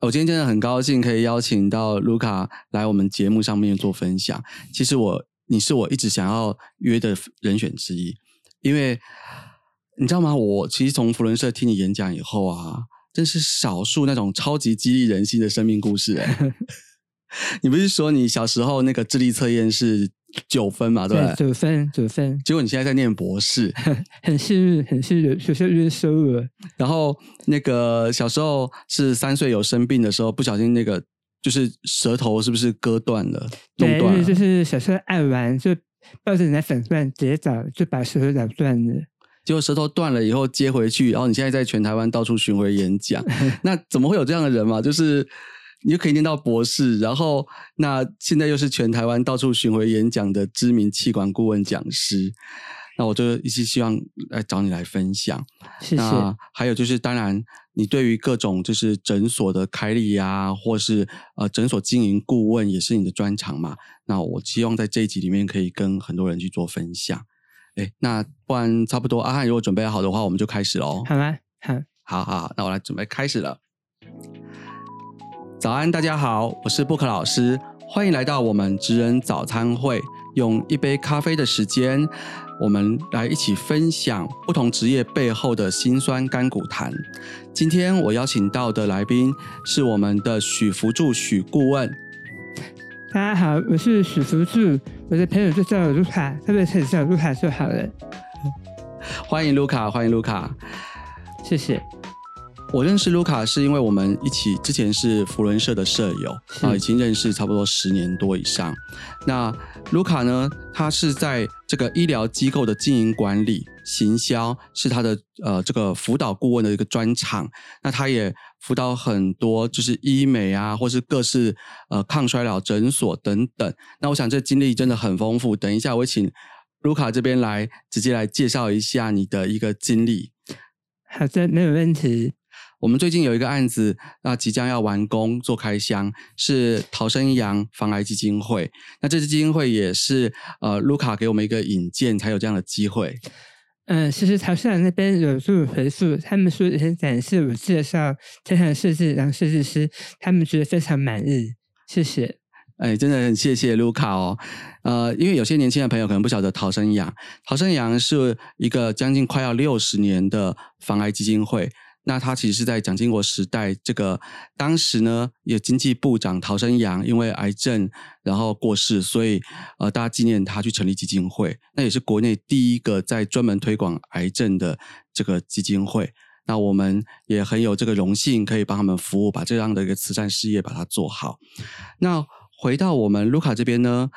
我今天真的很高兴可以邀请到卢卡来我们节目上面做分享。其实我你是我一直想要约的人选之一，因为你知道吗？我其实从福伦社听你演讲以后啊，真是少数那种超级激励人心的生命故事哎。你不是说你小时候那个智力测验是九分嘛？对，九分九分。结果你现在在念博士，很幸运，很幸运，学校约收了。然后那个小时候是三岁有生病的时候，不小心那个就是舌头是不是割断了？对，就是小时候爱玩，就抱着奶粉钻直接找，就把舌头咬断了。结果舌头断了以后接回去，然后你现在在全台湾到处巡回演讲，那怎么会有这样的人嘛？就是。你就可以念到博士，然后那现在又是全台湾到处巡回演讲的知名气管顾问讲师，那我就一直希望来找你来分享。谢谢。还有就是，当然你对于各种就是诊所的开立呀，或是呃诊所经营顾问也是你的专长嘛。那我希望在这一集里面可以跟很多人去做分享。哎，那不然差不多，阿汉如果准备好的话，我们就开始喽。好啊？好，好好，那我来准备开始了。早安，大家好，我是布克老师，欢迎来到我们职人早餐会。用一杯咖啡的时间，我们来一起分享不同职业背后的辛酸甘苦谈。今天我邀请到的来宾是我们的许福柱许顾问。大家好，我是许福柱，我的朋友就叫我卢卡，特别是叫卢卡就好了。欢迎卢卡，欢迎卢卡，谢谢。我认识卢卡是因为我们一起之前是福伦社的舍友啊，已经认识差不多十年多以上。那卢卡呢，他是在这个医疗机构的经营管理、行销是他的呃这个辅导顾问的一个专长。那他也辅导很多就是医美啊，或是各式呃抗衰老诊所等等。那我想这经历真的很丰富。等一下我请卢卡这边来直接来介绍一下你的一个经历。好的，没有问题。我们最近有一个案子，那即将要完工做开箱，是逃生阳防癌基金会。那这支基金会也是呃，卢卡给我们一个引荐，才有这样的机会。嗯，其实逃生阳那边有做回溯，他们说很感谢我介绍这项设计，然后设计师他们觉得非常满意，谢谢。哎，真的很谢谢卢卡哦。呃，因为有些年轻的朋友可能不晓得逃生阳，逃生阳是一个将近快要六十年的防癌基金会。那他其实是在蒋经国时代，这个当时呢，有经济部长陶生阳因为癌症然后过世，所以呃，大家纪念他去成立基金会。那也是国内第一个在专门推广癌症的这个基金会。那我们也很有这个荣幸，可以帮他们服务，把这样的一个慈善事业把它做好。那回到我们卢卡这边呢，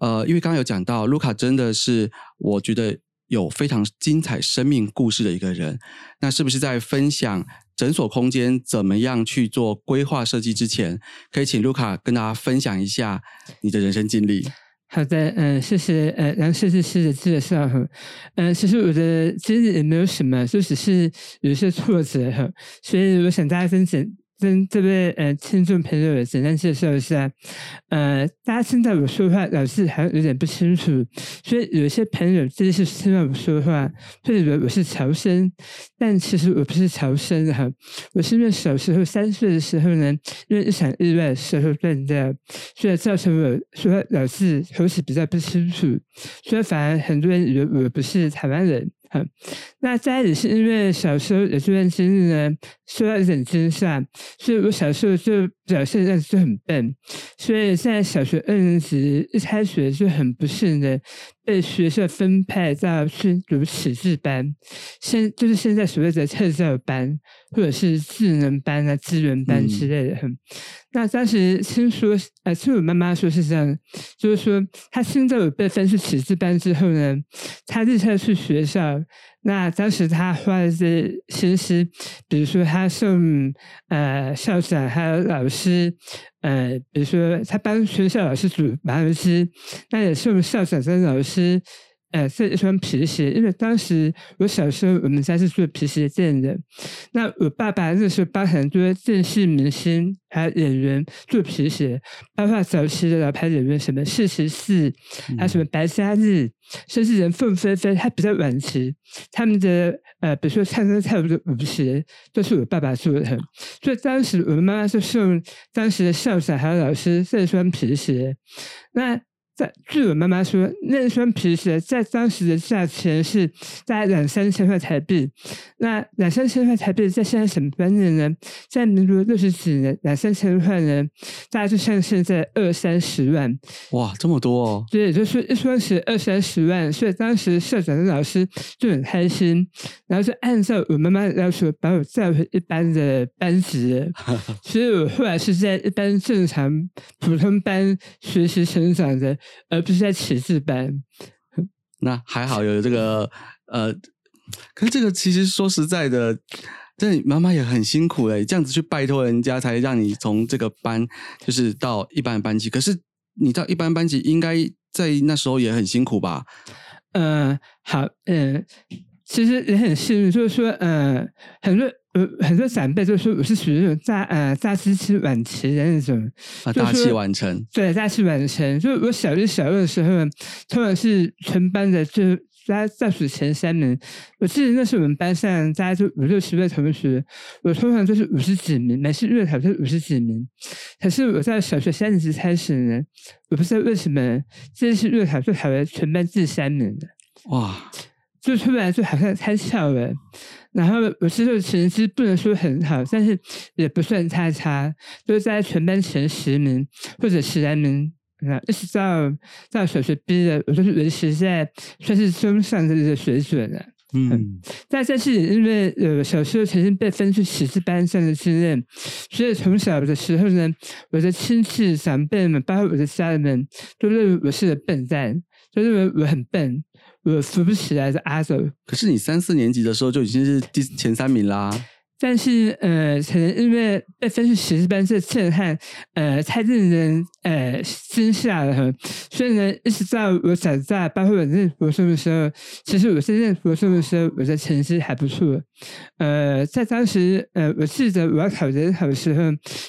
呃，因为刚刚有讲到，卢卡真的是我觉得。有非常精彩生命故事的一个人，那是不是在分享诊所空间怎么样去做规划设计之前，可以请卢卡跟大家分享一下你的人生经历？好的，嗯，谢谢，呃，杨设计师的介绍，嗯，其实我的经历也没有什么，就只是有一些挫折，所以我想大家分享。跟这位呃听众朋友简单介绍一下，呃，大家听到我说话老是还有点不清楚，所以有些朋友真的是听到我说话，会以为我是乔生，但其实我不是乔生哈，我是因为小时候三岁的时候呢，因为一场意外舌头断掉，所以造成我说话老是口齿比较不清楚，所以反而很多人以为我不是台湾人。好，那家里是因为小时候有这段经历呢，受到一点惊吓，所以我小时候就表现的就很笨，所以在小学二年级一开学就很不幸的被学校分派到去读启智班，现就是现在所谓的特教班或者是智能班啊、资源班之类的。那当时听说，呃，听我妈妈说是这样，就是说，她现在有被分去启智班之后呢，她立刻去学校。那当时他花的是心思，比如说他送呃校长还有老师，呃，比如说他帮学校老师煮麻油鸡，那也送校长跟老师呃是一双皮鞋，因为当时我小时候我们家是做皮鞋店的，那我爸爸那时候帮很多电视明星还有演员做皮鞋，包括早期的老牌演员什么四十四，还有什么白嘉日，甚至人凤飞飞，他比较晚期，他们的呃比如说唱歌跳舞的舞鞋都是我爸爸做的，所以当时我的妈妈就送当时的校长还有老师这双皮鞋，那。在据我妈妈说，那双皮鞋在当时的价钱是大概两三千块台币。那两三千块台币在现在什么概念呢？在民国六十几年，两三千块呢，大概就像现在二三十万。哇，这么多哦！对，就是一双鞋二三十万，所以当时校长的老师就很开心，然后就按照我妈妈的要求把我带回一般的班级。所以我后来是在一般正常普通班学习成长的。而不是在启智班，那还好有这个呃，可是这个其实说实在的，这妈妈也很辛苦哎，这样子去拜托人家才让你从这个班就是到一般班级，可是你到一般班级应该在那时候也很辛苦吧？嗯，好，嗯，其实也很幸运，就是说，嗯，很多。很多长辈就说我是属于那种大呃大机期晚期的那种，啊大器晚成，对大器晚成。就我小学小二的时候，通常是全班的就大家倒数前三名。我记得那是我们班上大概就五六十位同学，我通常就是五十几名，每次月考都是五十几名。可是我在小学三年级开始呢，我不知道为什么这次月考就考了全班第三名的，哇！就突然就好像开窍了。然后我其实成绩不能说很好，但是也不算太差，就是在全班前十名或者十来名。那一直到到小学毕业，我就是维持在算是中上的这个水准了。嗯，但这是因为呃小时候曾经被分去十字班上的经验，所以从小的时候呢，我的亲戚长辈们，包括我的家人们，都认为我是个笨蛋，都认为我很笨。我扶不起来的阿走，可是你三四年级的时候就已经是第前三名啦。但是呃，可能因为被分去十字班这震撼，呃，太令人呃惊吓了。所以呢，一直到我长大，包括我念国中的时候，其实我是念国中的时候，我的成绩还不错。呃，在当时，呃，我记得我要考联考的时候，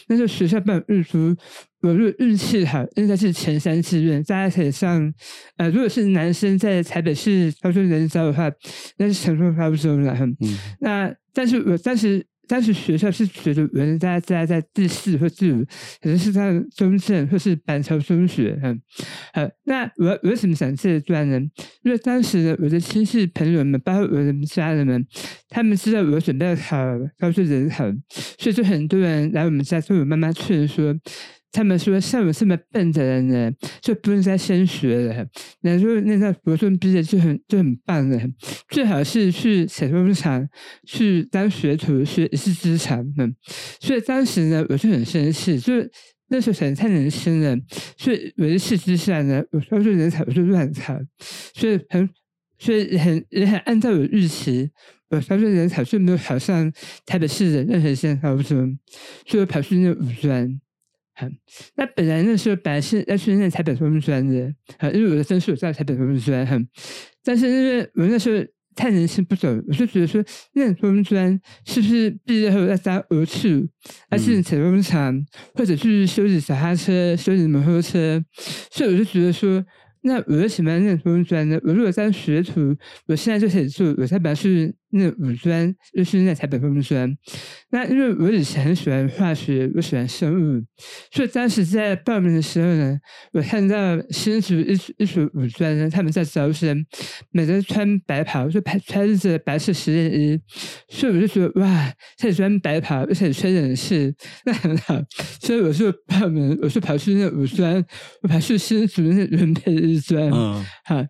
那时候学校办日出。我如果运气好，应该是前三志愿，大家可以上。呃，如果是男生在台北市高中人招的话，那是成功发中了。嗯，那但是我当时当时学校是觉得人家大家在第四或第五，可能是在中正或是板桥中学。嗯，好，那我为什么想这一段呢？因为当时的我的亲戚朋友们，包括我的家人们，他们知道我准备考高中人考，所以就很多人来我们家，跟我妈妈劝说。他们说，像我这么笨的人呢，就不用再升学了。那说那那国中毕业就很就很棒了，最好是去写工厂去当学徒，学一技之长。嗯，所以当时呢，我就很生气，就那时候想太年轻了，所以我一气之下呢，我说就人才我就乱谈，所以很所以很也很按照我预期，我说人才就没有考上台北市的任何一所高中，所以跑去那五专。那本来那时候本来是要去念台北工专的，啊，因为我的分数在台北工专，哈，但是因为我那时候太年轻不懂，我就觉得说念工专是不是毕业后要当额处，而是采工厂或者去修理小哈车、修理摩托车，所以我就觉得说。那我为什么要念工专呢？我如果当学徒，我现在就可以做，我才把是那五专，就是那台北工专。那因为我以前很喜欢化学，我喜欢生物，所以当时在报名的时候呢，我看到新竹一一所五专呢，他们在招生，每个人穿白袍，就穿穿着白色实验衣，所以我就觉得哇，这穿白袍，而且穿冷气，那很好。所以我就报名，我就跑去那五专，我跑去新竹那原配。专，嗯，好，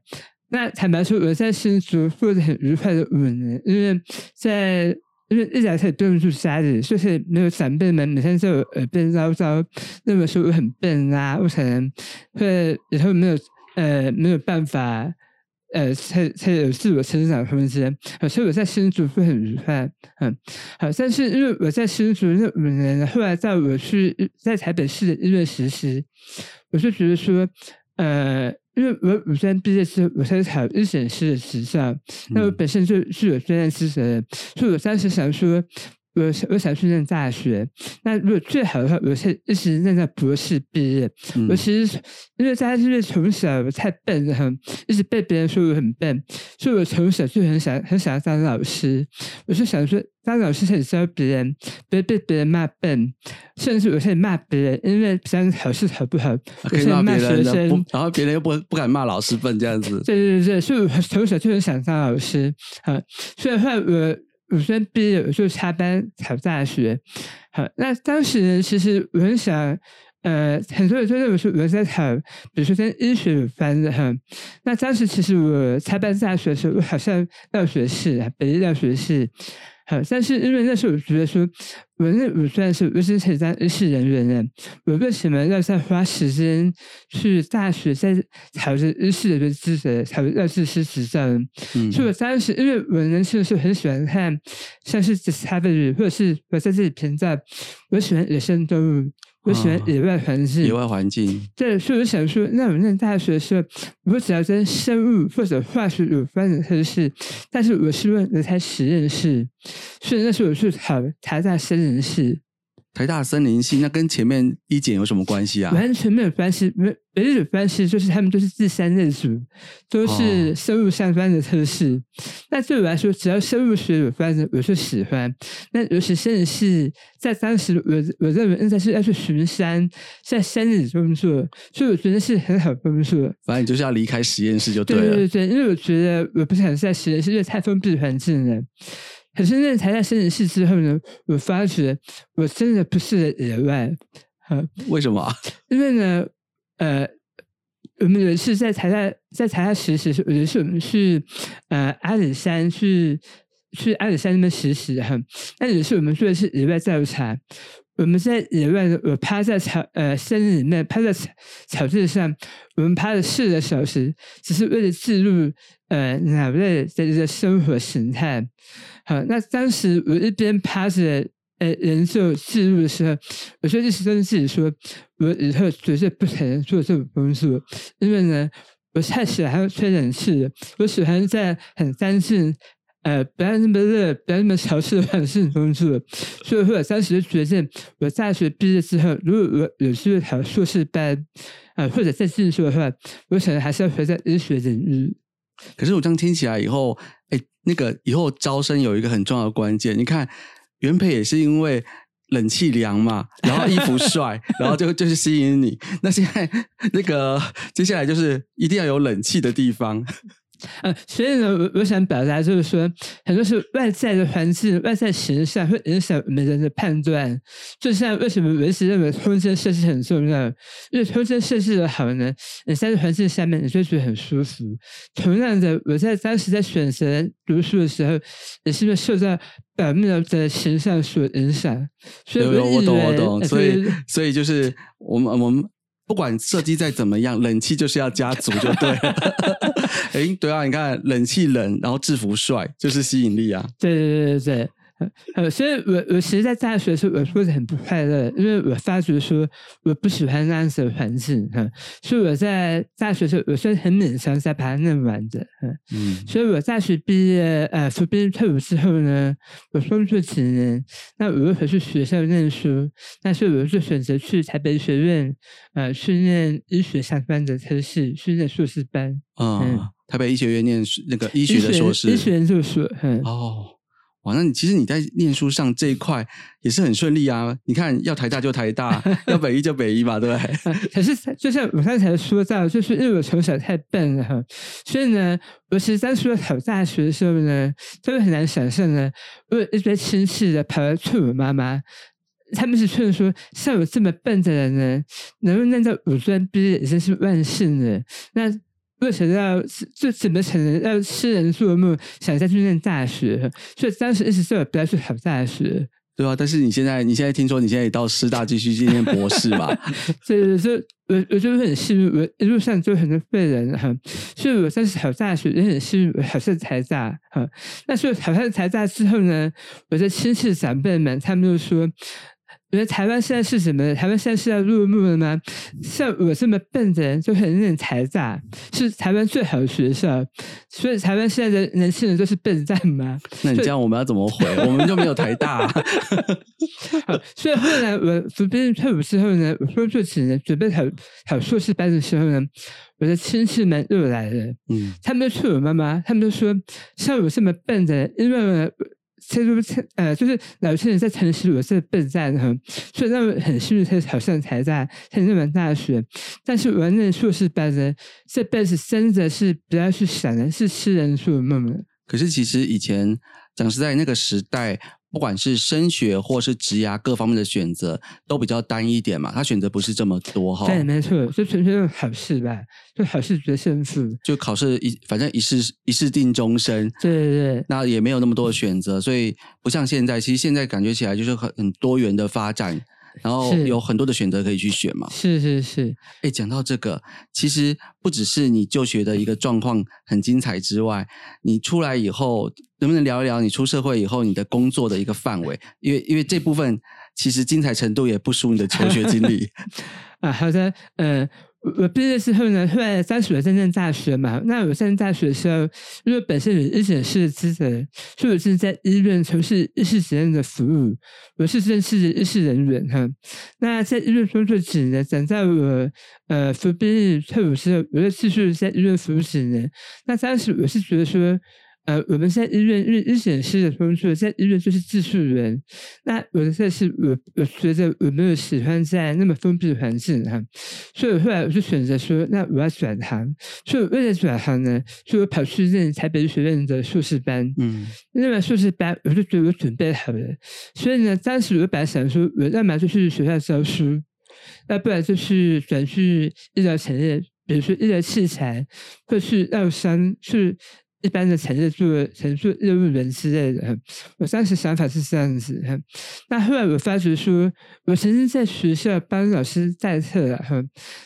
那坦白说，我在新竹过得很愉快的五年，因为在因为一来可以不住家里，所以没有长辈们每天在我耳边唠叨，认为说我很笨啊，我可能会以后没有呃没有办法呃才才有自我成长空间，所以我在新竹会很愉快，嗯，好，但是因为我在新竹那五年，后来在我去在台北市的医院实习，我就觉得说，呃。因为我我虽然毕业之后，我才考日审师的执照，那我本身就是有专业知识的，所以我当时想说。我我想去念大学，那如果最好的话，我是一直念到博士毕业。我其实因为大家因为从小我太笨了，一直被别人说我很笨，所以我从小就很想很想要当老师。我就想说，当老师可以教别人，不会被别人骂笨，甚至我可以骂别人，因为别人考试考不好，可以骂学生，然后别人又不不敢骂老师笨这样子。对对对，所以我从小就很想当老师。啊，所以后来我。我先毕业，我就插班考大学。好，那当时，其实我很想，呃，很多人都认为说我在考，比如说跟医学有关的哈。那当时其实我插班大学的时候，我好像药学系，北医药学系。好，但是因为那时候我觉得说，我那我虽然是我是可以当医师人员的，我为什么要再花时间去大学再考这医师的资格，考药剂师执照？嗯，所以我当时因为我年轻的时候很喜欢看像是 Discovery，或者是我在这里评价，我喜欢野生动物。我喜欢野外环境，野外环境。对，所以我想说，那我念大学的时候，我只要跟生物或者化学有关的科室，但是我是问人才实验室，所以那时候我去考台大生人系。台大森林系那跟前面一检有什么关系啊？完全没有关系，没唯一有关系就是他们都是第三类组，都是生物相关的测试。那对我来说，只要生物学有关的，我就喜欢。那尤其森林系，在当时我我认为应该是要去巡山，在山里工作，所以我觉得是很好工作。反正你就是要离开实验室就对了。对对对，因为我觉得我不想在实验室，因为太封闭环境了。可是那台大生理系之后呢，我发觉我真的不是野外，为什么？因为呢，呃，我们有一次在台大在台大实习，有一次我们去呃阿里山去去阿里山那边实习哈，那有一次我们做的是野外调查，我们在野外我趴在草呃森林里面趴在草草地上，我们趴了四个小时，只是为了记录呃鸟类的一个生活形态。好，那当时我一边趴着，呃，研究记录的时候，我就一直跟自己说，我以后绝对不可能做这种工作，因为呢，我太喜欢吹冷气了，我喜欢在很干净，呃，不要那么热，不要那么潮湿的环境工作。所以，我当时就决定，我大学毕业之后，如果我有机会考硕士班，呃，或者再进修的话，我可能还是要回在医学领域。可是我这样听起来以后，哎。那个以后招生有一个很重要的关键，你看原配也是因为冷气凉嘛，然后衣服帅，然后就就是吸引你。那现在那个接下来就是一定要有冷气的地方。呃，所以呢，我我想表达就是说，很多是外在的环境、外在形象会影响我们人的判断。就像为什么我一直认为空间设计很重要，因为空间设计的好呢，你在环境下面你就觉得很舒服。同样的，我在当时在选择读书的时候，也是不是受到表面的形象所影响。所以我懂我懂，所以所以就是我们我们。不管设计再怎么样，冷气就是要加足就对了。哎，对啊，你看冷气冷，然后制服帅，就是吸引力啊。对对对对对。呃，所以我我其实，在大学的时候，我过得很不快乐，因为我发觉说我不喜欢那样子的环境，哈。所以我在大学的时候，我是很勉强才把它念完的，嗯。所以我大学毕业，呃，服兵役退伍之后呢，我工作几年，那我又回去学校念书，但是我就选择去台北学院，呃，去念医学相关的科系，去念硕士班。嗯，台北医学院念那个医学的硕士，医学研究所。哦。哇，那你其实你在念书上这一块也是很顺利啊！你看，要台大就台大，要北一就北一嘛，对不对？可是就像我刚才说到，就是因为我从小太笨了哈，所以呢，我其实当初考大学的时候呢，真的很难想象呢，我有一堆亲戚的跑来劝我妈妈，他们是劝说，像我这么笨的人呢，能够念到五专毕业已经是万幸了。那为什么要这怎么可能要痴人做梦，想再去念大学？所以当时一直叫我不要去考大学，对啊。但是你现在，你现在听说你现在也到师大继续去念博士嘛？对对对，我我就很幸运，我一路上就很多废人哈。所以我当时考大学也很幸运，考上台大哈。那所以考上台大之后呢，我的亲戚长辈们他们就说。觉得台湾现在是什么？台湾现在是在落幕了吗？像我这么笨的人就很念台大，是台湾最好的学校，所以台湾现在的年轻人都是笨蛋吗？那你这样我们要怎么回？我们就没有台大、啊。好，所以后来我服兵役退伍之后呢，我工作几年准备考考硕士班的时候呢，我的亲戚们又来了，嗯，他们就劝我妈妈，他们就说像我这么笨的人，因为我。这就是呃，就是老师人在城市，我是笨蛋很，所以他们很幸运他好像才在深圳大学。但是文人硕士班呢，这辈子真的是不要去想的，是诗人说梦了。可是其实以前讲实在，那个时代，不管是升学或是职涯各方面的选择，都比较单一点嘛，他选择不是这么多哈。对，没错，就纯粹是考试吧，就考试决胜负。就考试一，反正一试一试定终身。对对对，那也没有那么多的选择，所以不像现在，其实现在感觉起来就是很很多元的发展，然后有很多的选择可以去选嘛。是是是，哎，讲到这个，其实不只是你就学的一个状况很精彩之外，你出来以后能不能聊一聊你出社会以后你的工作的一个范围？因为因为这部分其实精彩程度也不输你的求学经历。啊，好的，呃，我毕业之后呢，后来当时我在念大学嘛，那我在念大学的时候，因为本身有医检师的资格，所以我是在医院从事医师责任的服务，我是正式的医师人员哈。那在医院工作几年，等在我呃服兵役退伍之后，我又继续在医院服务几年。那当时我是觉得说。呃，我们在医院，因为医检师的工作，在医院就是技术员。那我的这是我，我觉得我没有喜欢在那么封闭的环境哈，所以后来我就选择说，那我要转行。所以为了转行呢，所以我跑去念台北医学院的硕士班。嗯，念完硕士班，我就觉得我准备好了。所以呢，当时我本来想说，我要么就去学校教书，要不然就是转去医疗产业，比如说医疗器材，或是药商去。一般的产业做产做业务员之类的，我当时想法是这样子。那后来我发觉说，我曾经在学校帮老师代课了，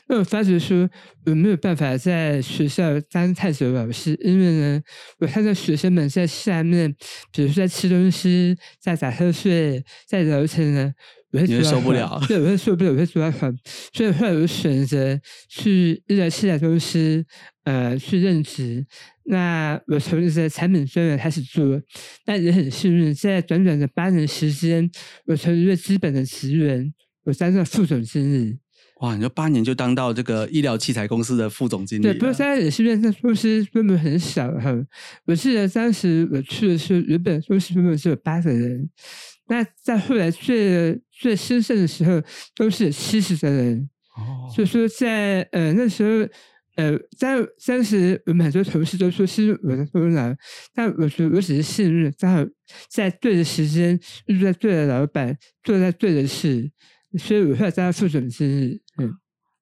那我发觉说我没有办法在学校当太久老师，因为呢，我看到学生们在下面，比如说在吃东西、在打瞌睡、在聊天呢。我会你会受不了对，有些受不了，有些觉得很，所以后来我就选择去医疗器材公司，呃，去任职。那我从一些产品专员开始做，那也很幸运，在短短的八年时间，我从一个基本的职员，我当上副总经理。哇，你说八年就当到这个医疗器材公司的副总经理对，不过现在也是因为那公司规模很小哈。我记得当时我去的时候，原本公司规模只有八个人，那在后来最最兴盛的时候，都是七十的人。哦，所以说在呃那时候，呃在当时我们很多同事都说是我的功劳，但我说我只是幸运，刚好在对的时间遇到对的老板，做在对的事，所以我后来当副总经理。嗯，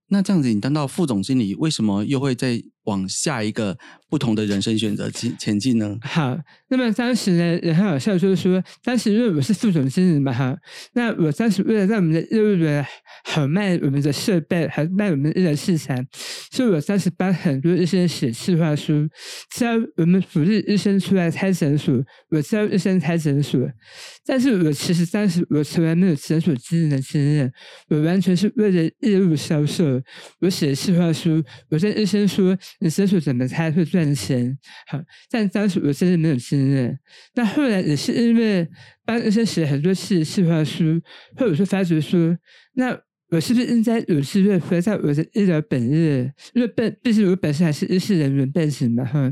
那这样子，你当到副总经理，为什么又会再往下一个不同的人生选择前前进呢？好，那么当时呢也很好笑，就是说，当时因为我是副总经理嘛，哈，那我当时为了让我们的业务员好卖我们的设备，还卖我们的医疗器材，所以我当时帮很多医生写计划书，教我们鼓励医生出来开诊所，我教医生开诊所，但是我其实当时我从来没有诊所经营的经验，我完全是为了业务销售，我写计划书，我跟医生说你诊所怎么开会赚钱，好，但当时我真的没有信任。那后来也是因为帮医生写很多次计划书，或者说发觉书，那我是不是应该有机会回到我的医疗本业？因为本毕竟我本身还是医师人员背景嘛，哈。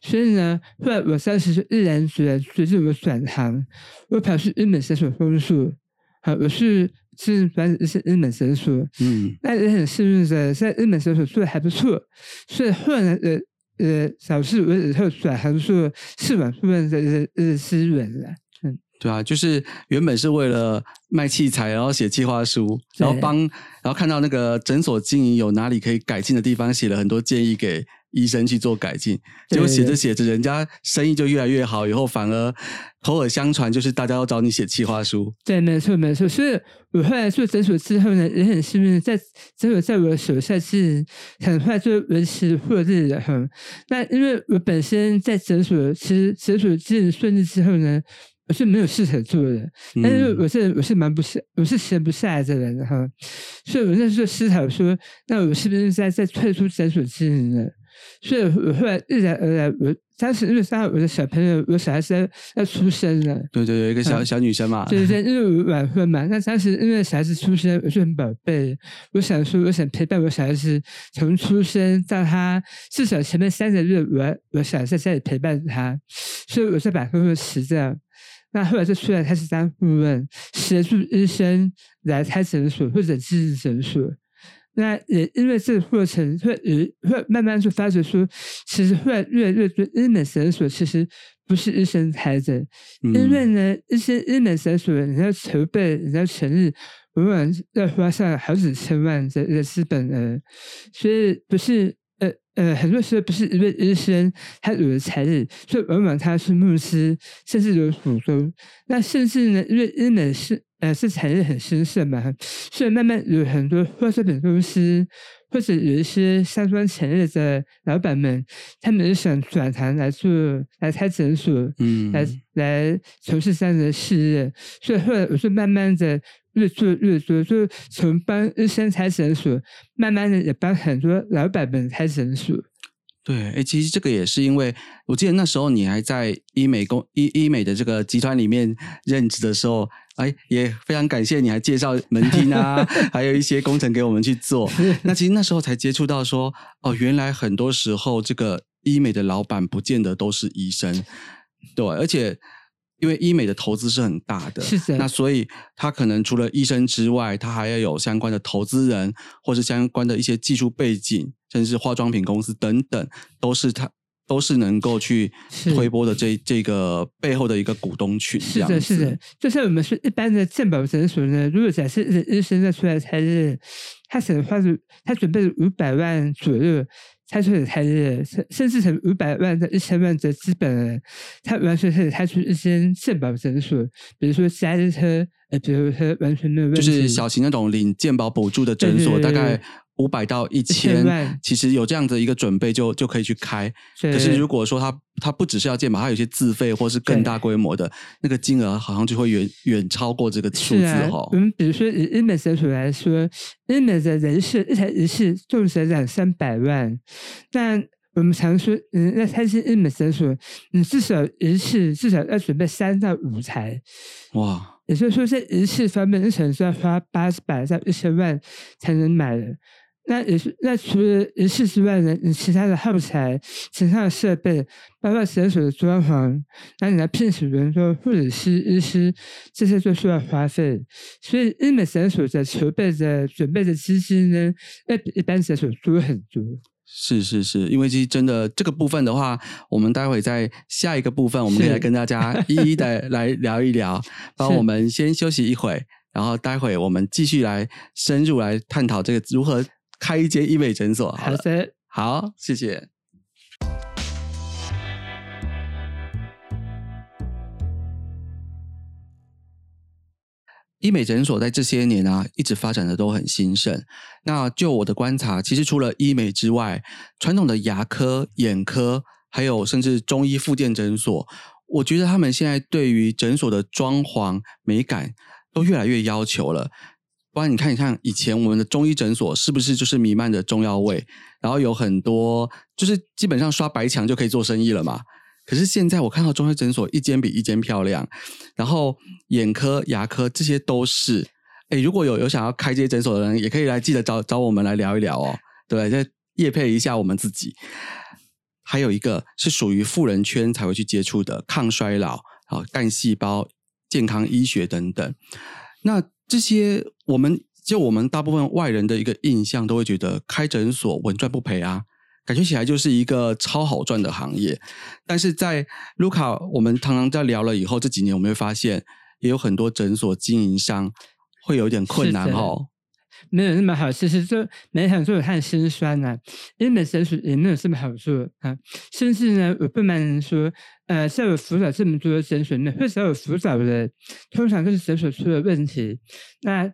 所以呢，后来我三十岁毅然决然决定我转行，我跑去日本诊所工作。好，我是是反正是日本诊所，嗯，那也很幸运的在日本诊所做的还不错，所以后来呃呃，导致我以后转行做视网部分的呃呃资源了。嗯，对啊，就是原本是为了卖器材，然后写计划书，然后帮，然后看到那个诊所经营有哪里可以改进的地方，写了很多建议给医生去做改进。结果对写着写着，人家生意就越来越好，以后反而口耳相传，就是大家要找你写计划书。对，没错没错。所以我后来做诊所之后呢，也很幸运，在诊所在我的手下是很快就维持获利了哈。那因为我本身在诊所，其实诊所经营顺利之后呢，我是没有事可做的，但是嗯我是我是蛮不下，我是闲不下来的人哈，所以我那时候思考说，那我是不是在在退出诊所经营了？所以我后来自然而然，我当时因为刚好我的小朋友，我小孩子要要出生了，对对，有一个小、嗯小女生嘛，对对，因为我晚婚嘛，那当时因为小孩子出生，我就很宝贝，我想说，我想陪伴我小孩子从出生到他至少前面三个月，我我想在家里陪伴他，所以我就把工作辞掉。那后来就出来开始当顾问，协助医生来开诊所或者自己诊所。那也因为这个过程，会有会慢慢就发觉说，其实会越来越多医美诊所其实不是医生开的，因为呢，一些医美诊所你要筹备，你要成立，往往要花上好几千万的的资本额，所以不是呃呃，很多时候不是一位医生他有了财力，所以往往他是牧师，甚至有股东。那甚至呢，因为医美是呃是产业很兴盛嘛，所以慢慢有很多化妆品公司。或者有一些相关产业的老板们，他们也想转行来做来开诊所，嗯来来从事这样的事业，所以后来我就慢慢的越做越多，就从帮医生开诊所，慢慢的也帮很多老板们开诊所。对，哎，其实这个也是因为，我记得那时候你还在医美公医医美的这个集团里面任职的时候，哎，也非常感谢你还介绍门厅啊，还有一些工程给我们去做。那其实那时候才接触到说，哦，原来很多时候这个医美的老板不见得都是医生，对，而且。因为医美的投资是很大的，是的那所以他可能除了医生之外，他还要有相关的投资人，或是相关的一些技术背景，甚至是化妆品公司等等，都是他都是能够去推波的这这个背后的一个股东群。是的，是的，就像我们说一般的健保诊所呢，如果假设一个医生在出来开业，他可能花是他准备了五百万左右，他就可以开业，甚甚至成五百万到一千万的资本，他完全可以开出一间健保诊所，比如说加医车，呃，比如说完全没有问就，是小型那种领健保补助的诊所，对对对。大概五百到一千其实有这样的一个准备就就可以去开。可是如果说他他不只是要健保，他有些自费或是更大规模的那个金额，好像就会远远超过这个数字哈，我。们比如说以医美诊所来说，日美的人事一台仪器动辄两三百万，但我们常说，嗯，那开心医美诊所，你至少一次至少要准备三到五台，哇，也就是说，在仪器方面，你可能是要花八百到一千万才能买的。那也是，那除了仪器之外呢，你其他的耗材、其他的设备，包括诊所的装潢，那你来聘请人工或者是医师，这些都需要花费。所以，医美诊所的筹备的准备的资金呢，要比一般诊所多很多。是是是，因为其实真的这个部分的话，我们待会在下一个部分，我们可以来跟大家 一一的来聊一聊。帮是我们先休息一会，然后待会我们继续来深入来探讨这个如何开一间医美诊所。好了，好的，好，谢谢。医美诊所在这些年啊，一直发展的都很兴盛。那就我的观察，其实除了医美之外，传统的牙科、眼科，还有甚至中医复健诊所，我觉得他们现在对于诊所的装潢美感都越来越要求了。不然你看，你看以前我们的中医诊所是不是就是弥漫着中药味？然后有很多就是基本上刷白墙就可以做生意了嘛。可是现在我看到中医诊所一间比一间漂亮，然后眼科、牙科这些都是。哎，如果有有想要开这些诊所的人，也可以来记得找找我们来聊一聊哦。对，再业配一下我们自己。还有一个是属于富人圈才会去接触的抗衰老、啊干细胞、健康医学等等。那这些我们就我们大部分外人的一个印象，都会觉得开诊所稳赚不赔啊，感觉起来就是一个超好赚的行业。但是在卢卡，我们常常在聊了以后，这几年我们会发现，也有很多诊所经营商会有一点困难哦。没有那么好，其实就每场做有它的辛酸呐、医美诊所也没有这么好做啊。甚至呢，我不瞒人说，呃，在我辅导这么多的诊所里面，会找我辅导的，通常都是诊所出了问题。那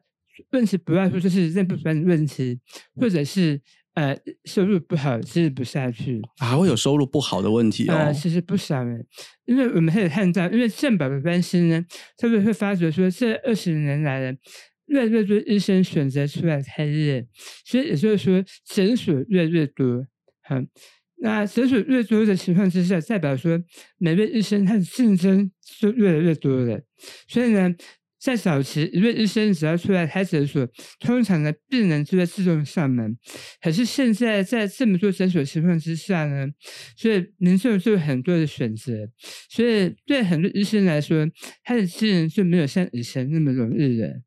问题不外乎就是内部管理问题，或者是呃收入不好，支持不下去。还会有收入不好的问题哦。呃，其实不少人，因为我们可以看到，因为健保的关系呢，特别会发觉说，这二十年来呢，越来越多医生选择出来开业，所以也就是说，诊所越来越多。好，那诊所越多的情况之下，代表说每位医生他的竞争就越来越多了。所以呢，在早期，一位医生只要出来开诊所，通常的病人就会自动上门。可是现在在这么多诊所情况之下呢，所以民众就有很多的选择，所以对很多医生来说，他的技能就没有像以前那么容易了。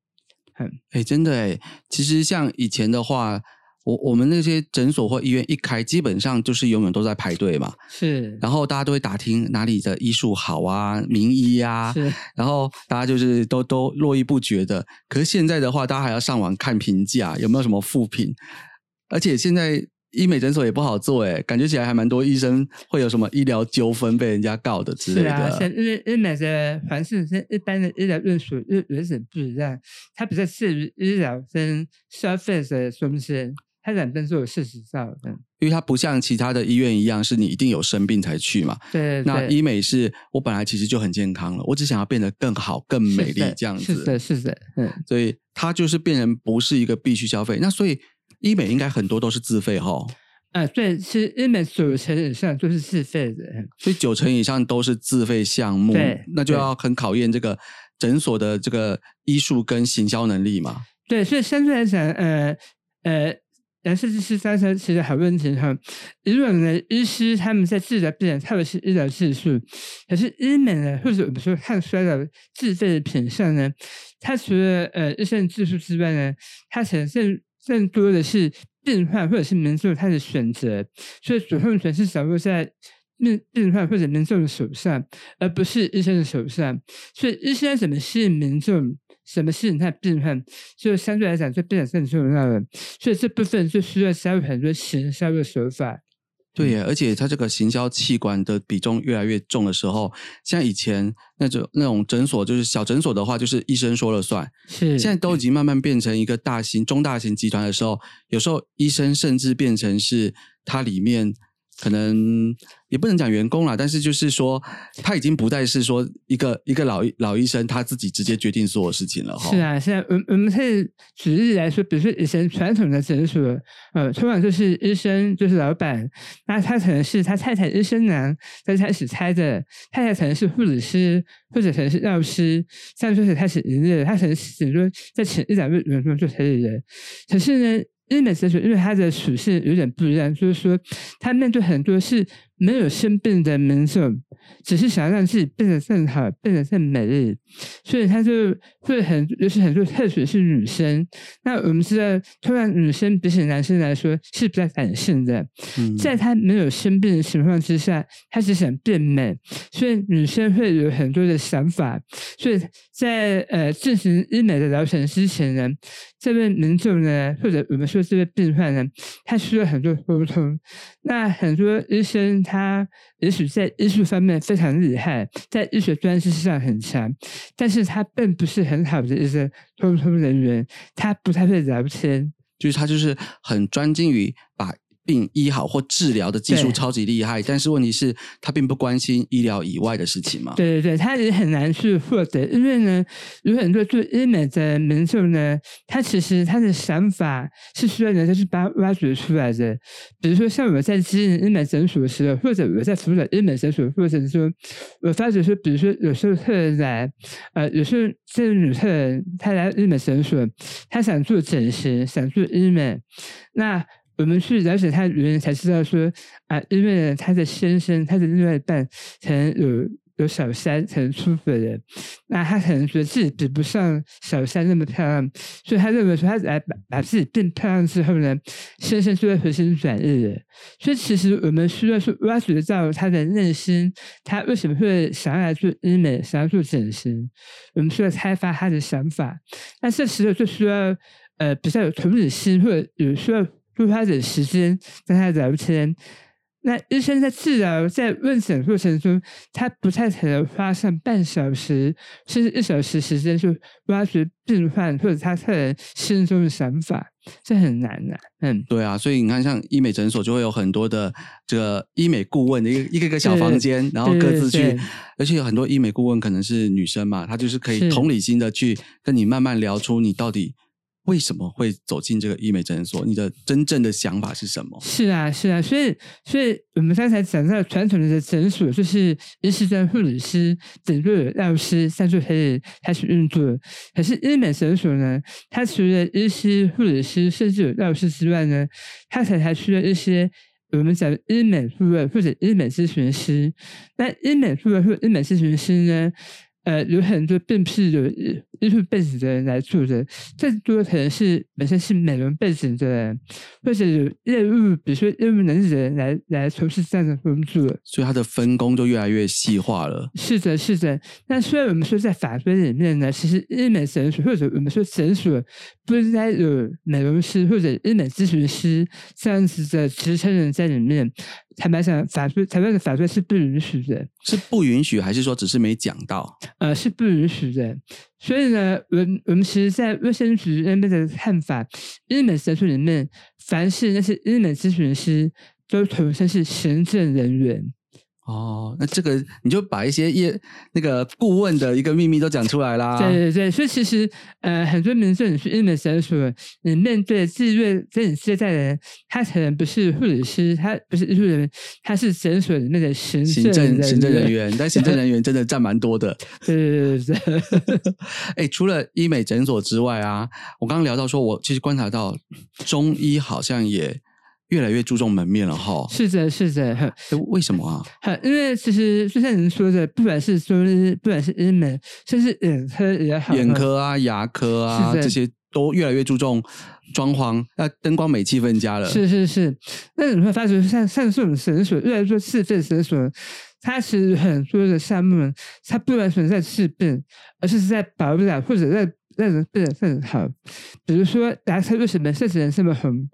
哎，真的哎，其实像以前的话，我我们那些诊所或医院一开，基本上就是永远都在排队嘛。是，然后大家都会打听哪里的医术好啊，名医啊，是，然后大家就是都都络绎不绝的。可是现在的话，大家还要上网看评价，有没有什么负评？而且现在医美诊所也不好做，哎，感觉起来还蛮多医生会有什么医疗纠纷被人家告的之类是啊，的。像因为医美的凡是跟一般的医疗院所有有点不一样，它比较适于医疗跟消费者中间，它两边都有事实上的。因为它不像其他的医院一样，是你一定有生病才去嘛。对，那对医美是我本来其实就很健康了，我只想要变得更好、更美丽这样子。是的，是的，嗯。所以它就是变成不是一个必须消费。那所以医美应该很多都是自费哈，啊，对，其实医美九成以上都是自费的。所以九成以上都是自费项目对，那就要很考验这个诊所的这个医术跟行销能力嘛。对，所以相对来讲，呃呃，人设计师当时其实好问题哈。以往呢，医师他们在治疗病人，特别是医疗技术，可是医美呢，或者我们说抗衰老自费的品项呢，它除了呃医生技术之外呢，它可能更多的是病患或者是民众他的选择，所以主控权是掌握在。病病患或者民众的手上，而不是医生的手上。所以，医生要怎么吸引民众，怎么吸引他的病患，就相对来讲就变得更重要了。所以这部分就需要加入很多行销的手法。对耶，而且它这个行销气管的比重越来越重的时候，像以前那种那种诊所，就是小诊所的话，就是医生说了算。是现在都已经慢慢变成一个大型、中大型集团的时候，有时候医生甚至变成是它里面可能也不能讲员工啦，但是就是说他已经不再是说一个一个老医老医生他自己直接决定所有事情了哈。是啊，现在我我们可以举例来说，比如说以前传统的诊所，呃，通常就是医生就是老板，那他可能是他太太医生娘在开始猜的，太太可能是护理师或者可能是药师，这样就是开始营业，他可能顶多再请一两位员工就可以了。可是呢，日本哲学因为它的属性有点不一样，就是说他面对很多事没有生病的民众，只是想要让自己变得更好，变得更美丽，所以他就会很，尤其很多特别是女生。那我们知道，通常女生比起男生来说是比较感性的，嗯在她没有生病的情况之下，她只想变美，所以女生会有很多的想法。所以在呃进行医美的疗程之前呢，这位民众呢，或者我们说这位病患呢，他需要很多沟通。那很多医生他也许在医术方面非常厉害，在医学专知上很强，但是他并不是很好的医生沟通人员，他不太会聊天。就是他就是很专精于把病医好或治疗的技术超级厉害，但是问题是，他并不关心医疗以外的事情嘛。对对对，他也很难去获得，因为呢，有很多做医美的民众呢，他其实他的想法是需要人家去把挖掘出来的。比如说，像我在经营医美诊所的时候，或者我在辅导医美诊所的过程中，我发觉说，比如说有时候客人来，呃，有时候这个女客人她来医美诊所，她想做整形，想做医美，那。我们去了解她的原因，才知道说啊，因为呢她的先生，她的另外一半可能有有小三，可能出轨了，那她可能觉得自己比不上小三那么漂亮，所以她认为说，她来把把自己变漂亮之后呢，先生就会回心转意了。所以其实我们需要去挖掘到她的内心，她为什么会想要来做医美，想要做整形，我们需要开发她的想法。那这时候就需要呃比较有同理心，或者有需要多花点时间跟他聊天。那医生在治疗、在问诊过程中，他不太可能花上半小时甚至一小时时间去挖掘病患或者他客人心中的想法，这很难的。嗯，对啊，所以你看，像医美诊所就会有很多的这个医美顾问的一个一个一个小房间，然后各自去，而且有很多医美顾问可能是女生嘛，她就是可以同理心的去跟你慢慢聊出你到底。为什么会走进这个医美诊所？你的真正的想法是什么？是啊，是啊，所以，所以我们刚才讲到传统的诊所，就是医师跟护理师、整个药师三就可以开始运作。可是医美诊所呢，它除了医师、护理师，甚至有药师之外呢，它才还需要一些我们讲医美顾问或者医美咨询师。那医美顾问或医美咨询师呢？呃，有很多并不是有艺术背景的人来做的，更多可能是本身是美容背景的人，或者有业务，比如说业务能力的人来来从事这样的工作。所以他的分工就越来越细化了。是的，是的。那虽然我们说在法规里面呢，其实医美诊所或者我们说诊所不应该有美容师或者医美咨询师这样子的职称人在里面。坦白讲，法规台湾的法律是不允许的，是不允许，还是说只是没讲到？呃，是不允许的。所以呢，我我们其实，在卫生局那边的看法，日本诊所里面，凡是那些日本咨询师，都统称是行政人员。哦，那这个你就把一些业那个顾问的一个秘密都讲出来啦。对对对，所以其实呃，很多民众你去医美诊所，你面对自愿跟你接待的人，他可能不是护理师，他不是医护人员，他是诊所里面的行行政行政人员。但行政人员真的占蛮多的。对对对对。哎，除了医美诊所之外啊，我刚刚聊到说，我其实观察到中医好像也。越来越注重门面了哈，是的，是的，为什么啊？因为其实就像您说的，不管是说，不管是医美，甚至眼科也好，眼科啊、牙科啊这些都越来越注重装潢，要灯光美、气氛佳了。是是是，那你会发觉，像像这种诊所，越来越多自费诊所，它其实很多的项目，它不完全在治病，而是在保养或者在让人变得更好。比如说，牙科为什么这几年这么红？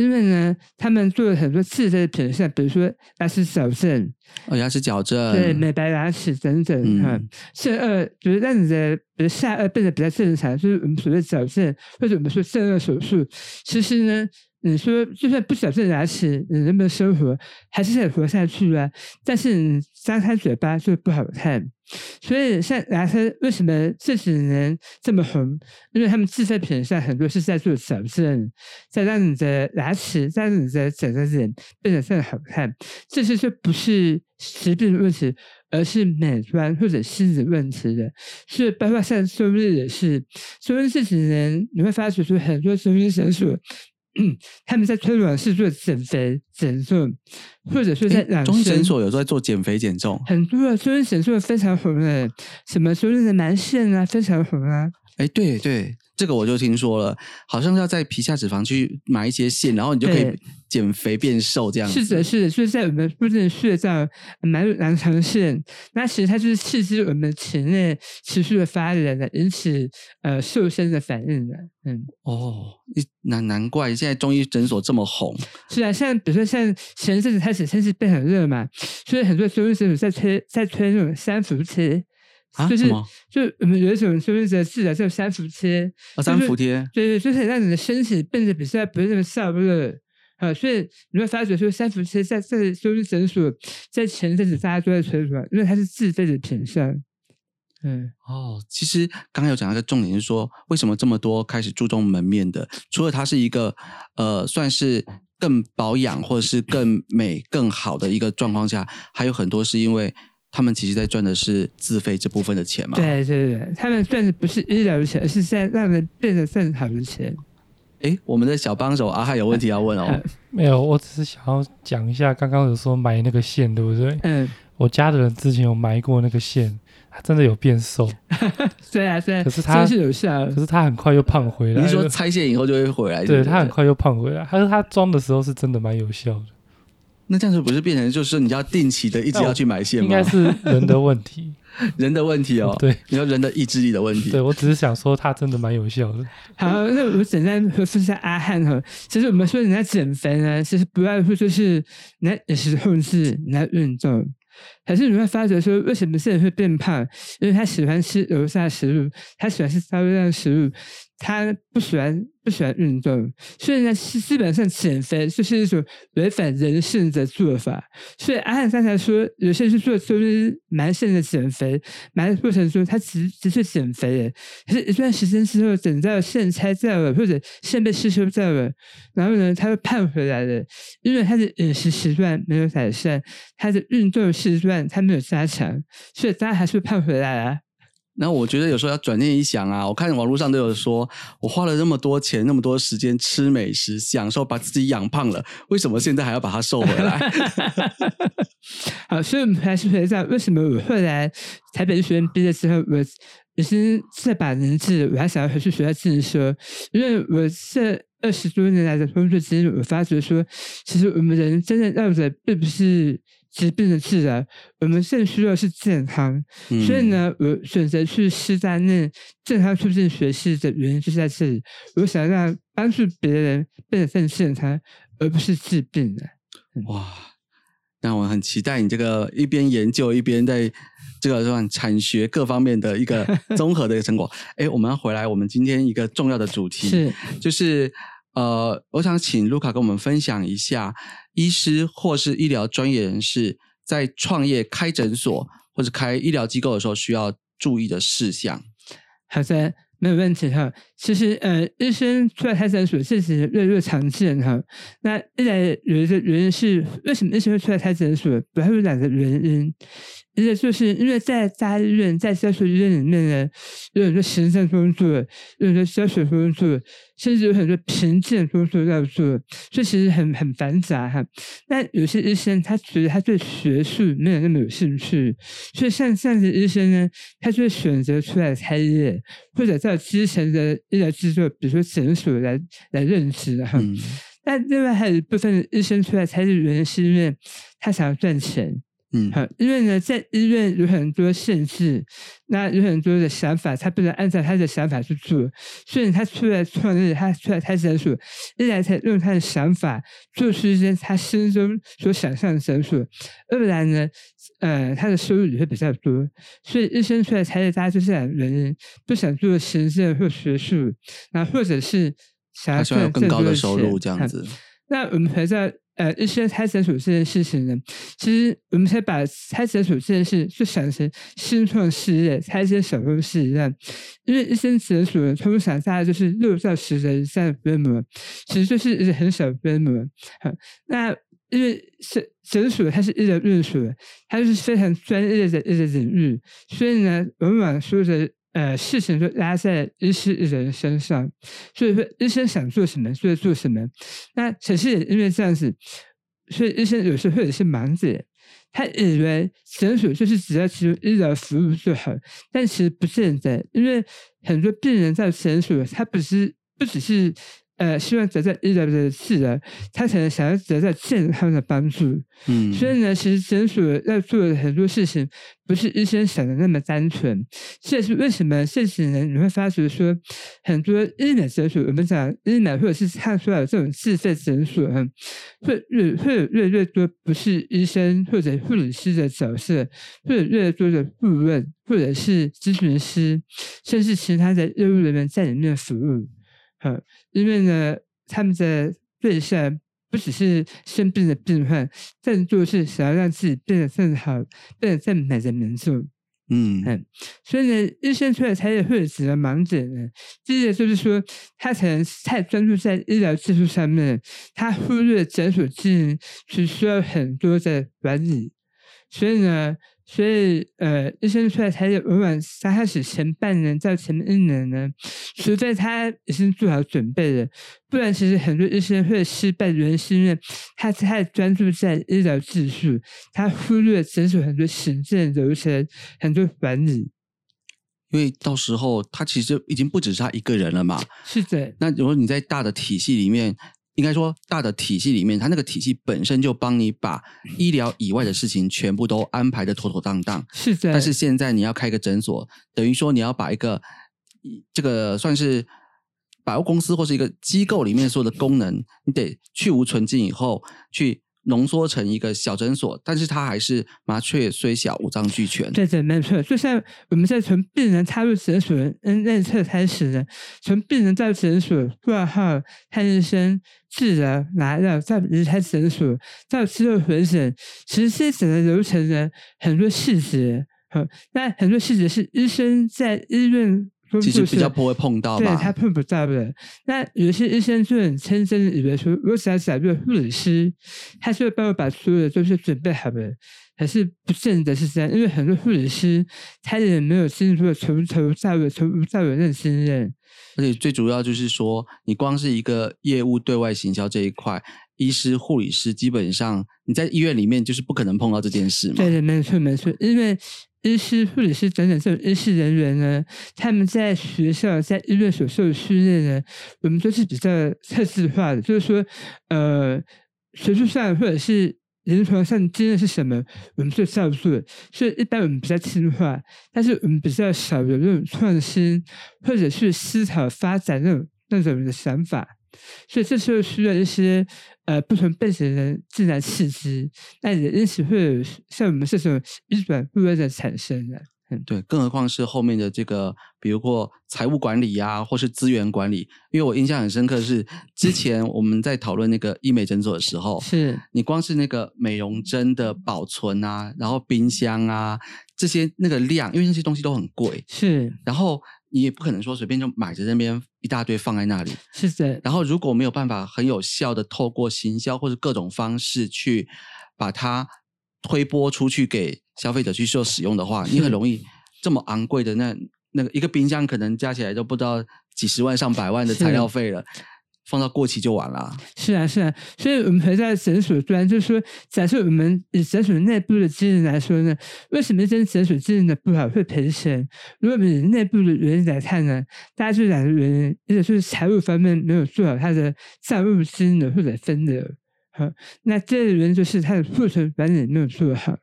因为呢，他们做了很多自身的品相，比如说牙齿矫正，哦，牙齿矫正，对，美白牙齿等等，哈，正颚，就是让你的比如下颚变得比较正常，就是我们所谓矫正，或者我们说正颚手术。其实呢，你说就算不矫正牙齿，你能不能生活，还是想活下去啊？但是你张开嘴巴就不好看。所以，像牙科为什么这几年这么红？因为他们自费品上很多是在做矫正，在让你的牙齿、让你的整个人变得更好看。这些就不是疾病问题，而是美观或者心理问题的。所以，包括像中医也是，中医这几年你会发觉出很多中医诊所。嗯，他们在推广是做减肥减重，或者说在中医诊所有时候在做减肥减重，很多中医诊所非常红的，什么中医的男性啊，非常红啊。哎，对对。这个我就听说了，好像要在皮下脂肪去买一些线，然后你就可以减肥变瘦这样。是的，是的，就是在我们附近穴道买囊肠线，那其实它就是刺激我们体内持续的发炎的，引起呃瘦身的反应的。嗯，哦，难难怪现在中医诊所这么红。是啊，像比如说像前一阵子开始天气变很热嘛，所以很多中医诊所在推在推那种三伏贴。就是就我们有一种就是治疗叫三伏贴啊，三伏贴，对对，就是让你的身体变得比较不是那么燥热啊。所以你会发觉说三伏贴在在中医诊所在前阵子大家都在推广，因为它是自费的品项。嗯，哦，其实刚刚有讲到一个重点是说，为什么这么多开始注重门面的？除了它是一个呃，算是更保养或者是更美更好的一个状况下，还有很多是因为。他们其实在赚的是自费这部分的钱嘛？对对对，他们赚的不是医疗的钱，而是在让人变得更好的钱。哎，我们的小帮手阿汉有问题要问哦。没有，我只是想要讲一下，刚刚有说买那个线，对不对？嗯。我家的人之前有埋过那个线，他真的有变瘦。对啊，对。可是他是有效，可是他很快又胖回来。你说拆线以后就会回来？对他很快又胖回来。他说他装的时候是真的蛮有效的。那这样子不是变成就是你要定期的一直要去买线吗？应该是人的问题，人的问题哦。对，你说人的意志力的问题。对我只是想说，它真的蛮有效的。好，那我简单回复一下阿汉哈。其实我们说人家减肥呢，其实不外乎就是你要饮食控制，你要运动。可是你会发觉说，为什么有人会变胖？因为他喜欢吃油炸食物，他喜欢吃高热量食物。他不喜欢不喜欢运动，所以呢，基本上减肥就是一种违反人性的做法。所以阿汉刚才说，有些人做就是蛮性的减肥，蛮过程中他只只是减肥的，可是一段时间之后，等到线拆掉了或者线被吸收掉了，然后呢，他又胖回来了，因为他的饮食习惯没有改善，他的运动习惯他没有加强，所以他还是胖回来了。那我觉得有时候要转念一想啊，我看网络上都有说，我花了那么多钱、那么多时间吃美食，享受把自己养胖了，为什么现在还要把它瘦回来？好，所以我们还是回到为什么我后来台北学院毕业之后，我也是这把年纪，我还想要回去学校进修，因为我这二十多年来的工作经验，我发觉说，其实我们人真正要的并不是。疾病的治疗，我们更需要是健康。所以呢，我选择去师大念健康促进学系的原因就在这里。我想让帮助别人变得更健康，而不是治病的。哇！那我很期待你这个一边研究一边在这个算产学各方面的一个 综合的一个成果。哎，我们要回来，我们今天一个重要的主题是，就是呃，我想请卢卡跟我们分享一下。医师或是医疗专业人士在创业开诊所或者开医疗机构的时候，需要注意的事项。好的，没有问题哈。其实，呃，医生出来开诊所确实越来越常见哈。那一来有一个原因是，为什么医生会出来开诊所？主要有两个原因。一个就是因为在大医院、在教学医院里面呢，有很多行政工作，有很多教学工作，甚至有很多评鉴工作要做，所以其实很很繁杂哈。那有些医生他觉得他对学术没有那么有兴趣，所以像这样的医生呢，他就会选择出来开业，或者在之前的医疗制作，比如说诊所来来任职哈。那另外还有一部分医生出来才是原因是因为他想要赚钱。嗯，好，因为呢，在医院有很多限制，那有很多的想法，他不能按照他的想法去做，所以他出来创业，他出来开诊所，一来才用他的想法做出一些他心中所想象的诊所，二来呢，呃，他的收入也会比较多，所以医生出来开业，大家就是两个原因，不想做行政或学术，那或者是想要赚更高的收入这样子。那我们回到。呃，一些开诊所这件事情呢，其实我们可以把开诊所这件事就想成新创事业，开一些小公司一样。因为一些诊所通常大概就是六到十人这样规模，其实就是一个很小规模。好，那因为诊诊所它是医疗院所，它是非常专业的一个领域，所以呢，往往说的。呃，事情就压在医师人身上，所以说医生想做什么就做什么。那可是因为这样子，所以医生有时候会有些盲点，他以为诊所就是只要提供医疗服务就好，但其实不是的，因为很多病人在诊所，他不是不只是。呃，希望得到医疗的治疗，他才能想要得到健康的帮助。嗯，所以呢，其实诊所要做的很多事情，不是医生想的那么单纯。这是为什么这几年你会发觉说，很多医美诊所，我们讲医美或者是看出来这种自费诊所，会越会有越越多不是医生或者护理师的角色，会有越多的顾问或者是咨询师，甚至其他的业务人员在里面服务。好，因为呢，他们的对象不只是生病的病患，更多是想要让自己变得更好、变得更美的民众。嗯嗯，所以呢，医生出来才也会有几个盲点呢。第一个就是说，他可能太专注在医疗技术上面，他忽略诊所经营是需要很多的管理，所以呢。所以，呃，医生出来才有往往刚开始前半年到前面一年呢，除非他已经做好准备了，不然其实很多医生会失败，原因是因为他太专注在医疗技术，他忽略诊所很多行政流程、很多管理。因为到时候他其实已经不只是他一个人了嘛。是的。那如果你在大的体系里面。应该说大的体系里面，它那个体系本身就帮你把医疗以外的事情全部都安排的妥妥当当。是的。但是现在你要开个诊所，等于说你要把一个这个算是百货公司或是一个机构里面所有的功能，你得去无存菁以后去。浓缩成一个小诊所，但是它还是麻雀虽小，五脏俱全。对对，没错。就像我们在从病人插入诊所嗯内侧开始呢，从病人到诊所挂号、看医生、治疗、拿药，再离开诊所到之后回诊，其实这整个流程呢，很多细节，好，那很多细节是医生在医院。其实比较不会碰到吧，对他碰不到的。那有些医生就很天真以为说，我只要找个护理师，他就会帮我把所有的东西准备好了。还是不见得是这样，因为很多护理师他也没有进入从头到尾、从无到有认经验。而且最主要就是说，你光是一个业务对外行销这一块，医师、护理师基本上你在医院里面就是不可能碰到这件事嘛。对对，没错没错，因为。医师、护理师等等这种医师人员呢，他们在学校、在医院所受的训练呢，我们都是比较特质化的。就是说，呃，学术上或者是临床上经验是什么，我们就照做。所以一般我们比较听话，但是我们比较少有那种创新，或者是思考发展那种那种的想法。所以这时候需要一些呃不同背景的人进来刺激，那也因此会有像我们这种一转不位的产生的。嗯，对，更何况是后面的这个，比如说财务管理呀，或是资源管理。因为我印象很深刻，是之前我们在讨论那个医美诊所的时候，是你光是那个美容针的保存啊，然后冰箱啊这些那个量，因为那些东西都很贵，是，然后。你也不可能说随便就买在那边一大堆放在那里，是的。然后如果没有办法很有效的透过行销或者各种方式去把它推播出去给消费者去做使用的话，你很容易这么昂贵的那那个一个冰箱可能加起来都不知道几十万上百万的材料费了。放到过期就完了。是啊，是啊，所以我们回到诊所端，就是说，假设我们以诊所内部的经营来说呢，为什么这诊所经营的不好会赔钱？如果我们以内部的原因来看呢，大家就两个原因，一个就是财务方面没有做好它的账务经营或者分流，好，那第二个原因就是它的库存管理没有做好。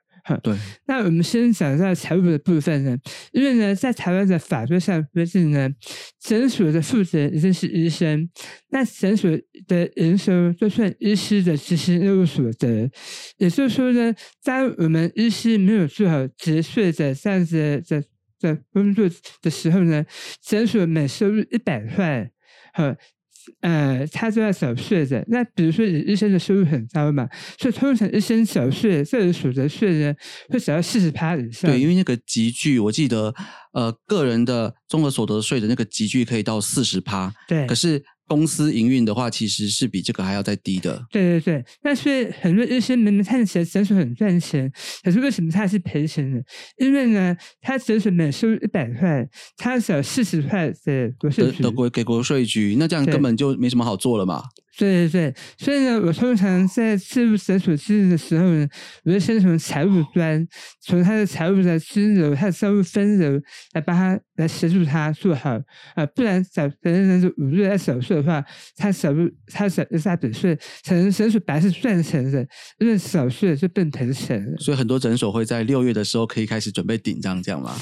对，那我们先讲到财务的部分呢，因为呢，在台湾的法律上规定呢，诊所的负责人一定是医生，那诊所的营收就算医师的执行业务所得，也就是说呢，当我们医师没有做好节税的这样子的的工作的时候呢，诊所每收入一百块，好。呃，他就要缴税的。那比如说，医生的收入很高嘛，所以通常医生缴税，个人所得税呢，会缴到四十趴以上。对，因为那个集聚，我记得，呃，个人的综合所得税的那个集聚可以到四十趴。对，可是。公司营运的话，其实是比这个还要再低的。对对对，那所以很多医生明明看起来诊所很赚钱，可是为什么他是赔钱的？因为呢，他诊所每收一百块，他少四十块的国税局，的国给国税局，那这样根本就没什么好做了嘛。对对对，所以呢，我通常在进入诊所经营的时候呢，我就先从财务端，从他的财务的支流、他的收入分流来帮他来协助他做好啊，不然找别人是五月在手术的话，他手入他手下本税，可能诊所本来是赚钱的，因为手术就变赔钱了。所以很多诊所会在六月的时候可以开始准备顶账，这样吗？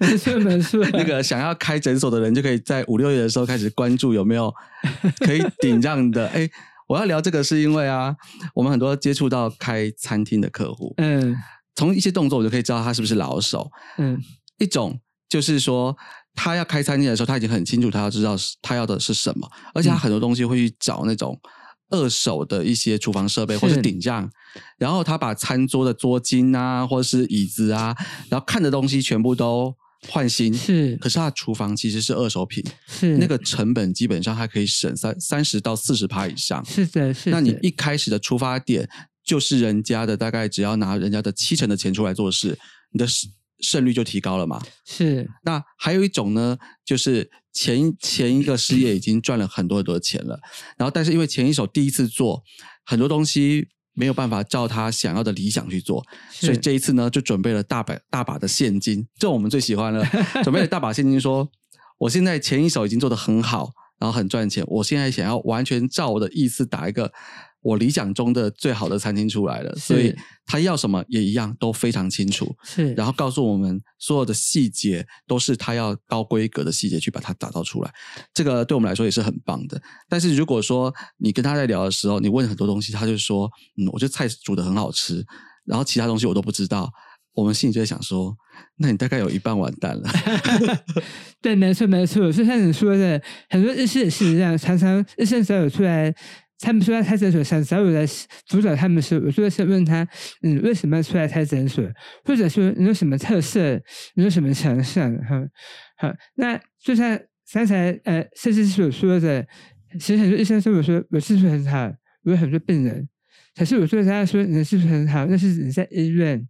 没 错没错，那个想要开诊所的人就可以在五六月的时候开始关注有没有 可以。顶账的。哎，我要聊这个是因为啊，我们很多接触到开餐厅的客户，嗯，从一些动作我就可以知道他是不是老手，嗯，一种就是说他要开餐厅的时候，他已经很清楚他要知道他要的是什么，而且他很多东西会去找那种二手的一些厨房设备或是顶账，然后他把餐桌的桌巾啊，或者是椅子啊，然后看的东西全部都。换新是，可是他厨房其实是二手品，是那个成本基本上还可以省三三十到四十趴以上。是的，是。那你一开始的出发点就是人家的大概只要拿人家的七成的钱出来做事，你的胜率就提高了嘛？是。那还有一种呢，就是前前一个事业已经赚了很多很多钱了，然后但是因为前一手第一次做很多东西。没有办法照他想要的理想去做，所以这一次呢，就准备了大把大把的现金，这我们最喜欢了。准备了大把现金，说我现在前一手已经做得很好，然后很赚钱，我现在想要完全照我的意思打一个。我理想中的最好的餐厅出来了，所以他要什么也一样都非常清楚。是，然后告诉我们所有的细节都是他要高规格的细节去把它打造出来。这个对我们来说也是很棒的。但是如果说你跟他在聊的时候，你问很多东西，他就说：“嗯，我觉得菜煮的很好吃，然后其他东西我都不知道。”我们心里就在想说：“那你大概有一半完蛋了。”对，没错，没错。就像你说的，很多日式也是这样，常常日式只要有出来。他们说要开诊所，想找我来辅导他们时，我就会问他：“嗯为什么要出来开诊所？或者说你有什么特色？你有什么强项？”哈，好，那就像刚才呃设计师所说的，其实很多医生说我说我技术很好，我有很多病人。可是我说他说你的技术很好，那是你在医院，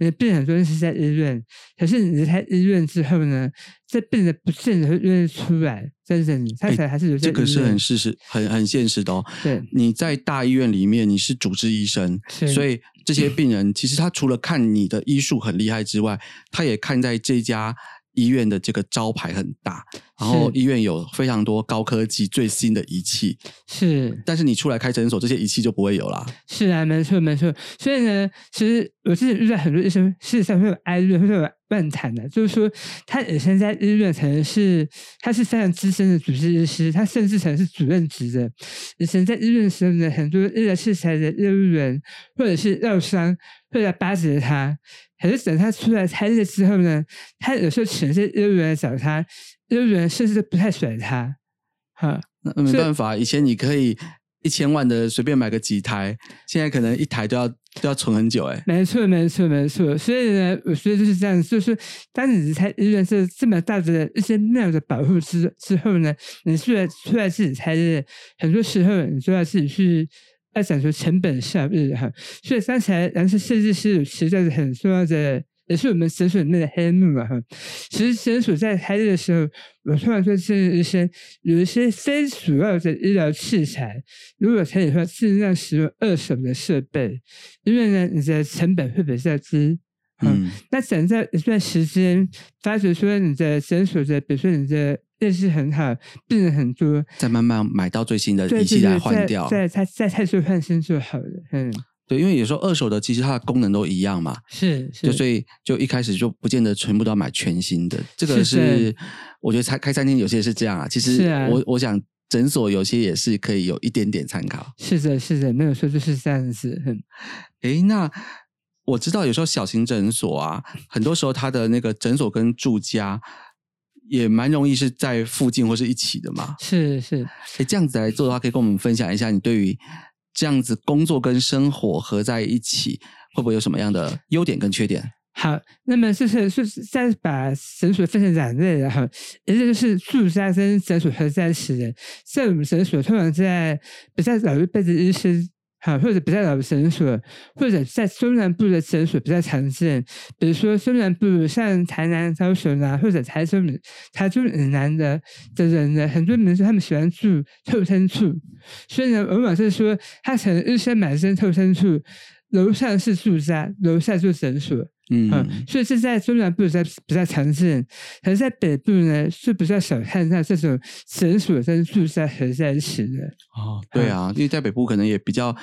你的病人说是在医院。可是你离开医院之后呢，这病人不见得会愿意出来。真的，他才还是有这个是很事实、很很现实的哦。对，你在大医院里面，你是主治医生，所以这些病人其实他除了看你的医术很厉害之外，他也看在这家。医院的这个招牌很大，然后医院有非常多高科技最新的仪器，是。但是你出来开诊所，这些仪器就不会有了。是啊，没错没错。所以呢，其实我自己遇到很多医生，事实上会有哀怨，会有乱谈的。就是说，他以前在医院可能是他是非常资深的主治医师，他甚至可能是主任职的。以前在医院的时候呢，很多医疗器材的业务员或者是药商会来巴结他。可是等他出来开业之后呢，他有时候请些业务员来找他，业务员甚至不太甩他，哈，那没办法，以前你可以一千万的随便买个几台，现在可能一台都要都要存很久，哎，没错，没错，没错。所以呢，我觉得就是这样，就是当你开医院是这么大的一些庙的保护之之后呢，你出来出来自己才是，很多时候你就要自己去。要讲究成本效益哈，所以刚才蓝色设计师实在是很重要的，也是我们诊所里面的黑幕嘛哈。其实诊所在开业的时候，我突然说，这医生有一些非主要的医疗器材，如果可以说尽量使用二手的设备，因为呢，你的成本会比较低。嗯，那等在一段时间，发觉说你的诊所的，比如说你的。认识很好，病人很多，再慢慢买到最新的仪器来换掉，再再再再做换新就好了。嗯，对，因为有时候二手的其实它的功能都一样嘛，是，就所以就一开始就不见得全部都要买全新的。这个是我觉得开开餐厅有些是这样啊，其实我我想诊所有些也是可以有一点点参考。是的，是的，没有说就是这样子。哎，那我知道有时候小型诊所啊，很多时候它的那个诊所跟住家。也蛮容易是在附近或是一起的嘛，是是，哎，这样子来做的话，可以跟我们分享一下你对于这样子工作跟生活合在一起，会不会有什么样的优点跟缺点？好，那么就是是再把诊所分成两类，然后一类就是住家跟诊所合在一起的，像我们诊所通常在比较老一辈的医生。啊，或者比较老的诊所，或者在中南部的诊所比较常见。比如说中南部，像台南、高雄啊，或者台中、台中以南的的人呢，很多民族他们喜欢住透天处，所以呢，往往是说他可能预先买一间透天处，楼上是住家，楼下就诊所所。嗯，所以是在中南部在比较常见，可是在北部呢是比较少看到这种诊所跟住在合在一起的。哦，对啊，因为在北部可能也比较，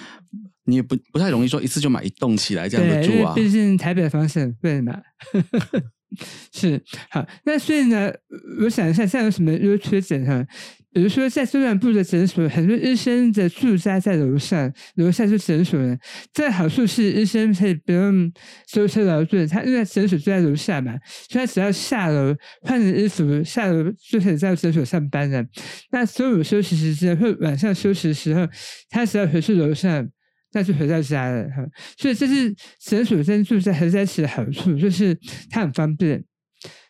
你也不不太容易说一次就买一栋起来这样的住啊。毕竟台北的房子很贵嘛。是好，那所以呢，我想一下，现在有什么优缺点哈？比如说，在住院部的诊所，很多医生的住家在楼上，楼下是诊所呢。这好处是医生可以不用舟车劳顿，他因为诊所就在楼下嘛，所以他只要下楼换了衣服，下楼就可以在诊所上班了。那中午休息时间或晚上休息的时候，他只要回去楼上，那就回到家了哈。所以这是诊所跟住在合在一起的好处，就是它很方便。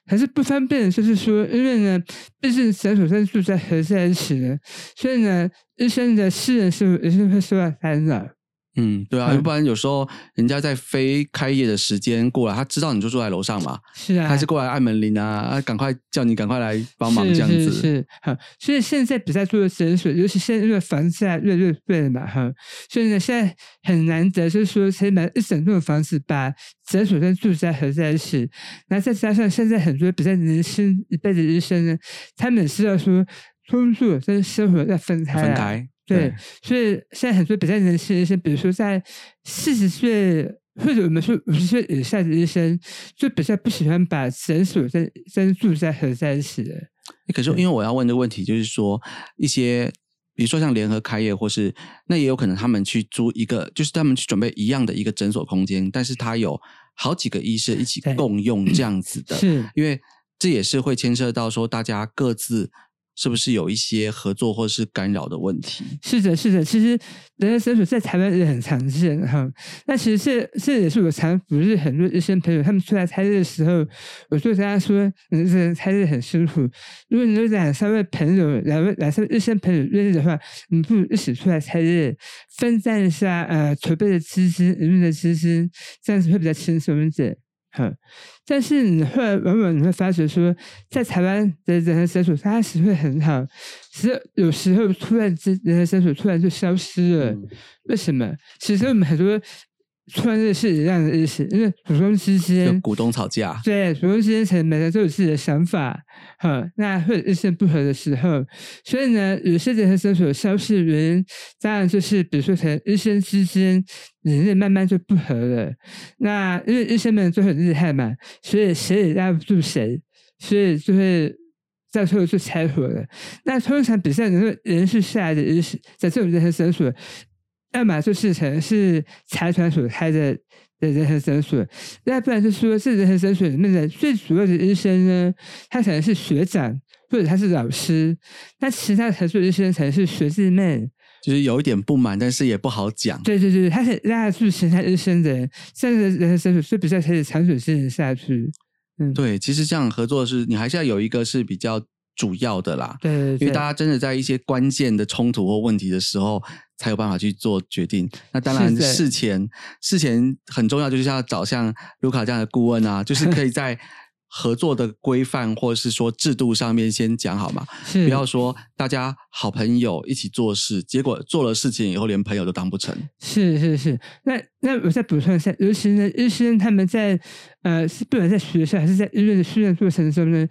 还是不方便，就是说，因为呢，毕竟诊所跟住在合在一起了，所以呢，医生的私人是也是会受到干扰。嗯，对啊，要不然有时候人家在非开业的时间过来，他知道你就住在楼上嘛，是啊，他是过来按门铃啊，啊，赶快叫你赶快来帮忙这样子。是好，所以现在比赛做的诊所，尤其现在因为房价越来越贵了嘛，哈，所以呢，现在很难得，就是说可以买一整栋房子，把诊所跟住宅合在一起。那再加上现在很多比较年轻一辈的医生呢，他们是要说工作跟生活要分开。分开。对，所以现在很多比较年轻的医生，比如说在四十岁或者我们说五十岁以下的医生，就比较不喜欢把诊所跟跟住在合在一起的。可是因为我要问的问题就是说，一些比如说像联合开业，或是那也有可能他们去租一个，就是他们去准备一样的一个诊所空间，但是他有好几个医生一起共用这样子的，是因为这也是会牵涉到说大家各自。是不是有一些合作或是干扰的问题？是的，是的。其实人的诊所在台湾也很常见哈。那其实这这也是我常不是很多医生朋友他们出来开业的时候，我就跟他说：“你这开日很辛苦。如果你有两三位朋友，两位两三位医生朋友愿意的话，你不如一起出来开业，分散一下呃筹备的资金、营运的资金，这样子会比较轻松一点。”哈，但是你会往往你会发觉说，在台湾的人和诊所，它是会很好，其实有时候突然之人和诊所突然就消失了，为什么？其实我们很多。突然这是一样的意思，因为股东之间，股东吵架，对，股东之间可能每个人都有自己的想法，哈，那会意见不合的时候，所以呢，有些人和诊所消失的原因，当然就是比如说可能医生之间理念慢慢就不合了，那因为医生们都很厉害嘛，所以谁也压不住谁，所以就会到最后就拆伙了。那通常比赛能够延续下来的医生，在这种人和诊所。要么就是可能是财团所开的的人和诊所，那不然就是说这人和诊所里面的最主要的医生呢，他可能是学长或者他是老师，那其他合作医生可能是学弟妹，就是有一点不满，但是也不好讲。对对对，他是拉住其他医生的人，这样的人和诊所是比较可以长久经营下去。嗯，对，其实这样合作是你还是要有一个是比较。主要的啦，对，因为大家真的在一些关键的冲突或问题的时候，才有办法去做决定。那当然，事前事前很重要，就是要找像卢卡这样的顾问啊，就是可以 在。合作的规范或者是说制度上面先讲好嘛，不要说大家好朋友一起做事，结果做了事情以后连朋友都当不成。是是是，那那我再补充一下，尤其呢，医生他们在呃，是不管在学校还是在医院的训练过程中呢，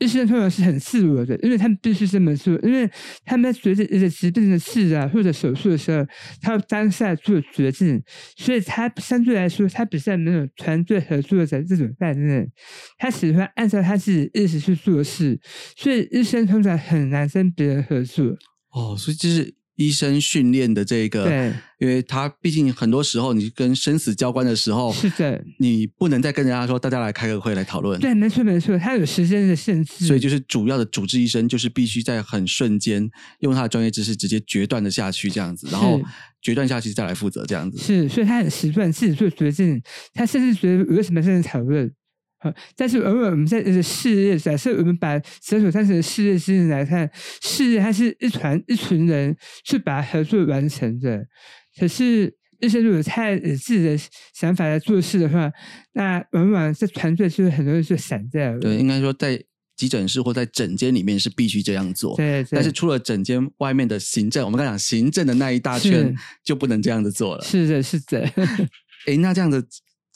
医生通常是很自我的，因为他们必须这么做，因为他们在决定一个疾病的治疗或者手术的时候，他要当下做决定，所以他相对来说，他比较没有团队合作的这种概念，他。喜欢按照他自己意思去做事，所以医生通常很难跟别人合作。哦，所以这是医生训练的这个，对，因为他毕竟很多时候你跟生死交关的时候，是的，你不能再跟人家说大家来开个会来讨论。对，没错没错，他有时间的限制，所以就是主要的主治医生就是必须在很瞬间用他的专业知识直接决断的下去这样子，然后决断下去再来负责这样子。是，所以他很习惯自己做决定，他甚至觉得为什么在讨论。好，但是偶尔我们在事业，假设我们把诊所当成事业经营来看，事业它是一团一群人去把合作完成的。可是一些如果太自己的想法来做事的话，那往往这团队就会很多人就散掉了。对，应该说在急诊室或在诊间里面是必须这样做。对，但是除了诊间外面的行政，我们刚讲行政的那一大圈就不能这样子做了。是的，是的。哎，那这样子。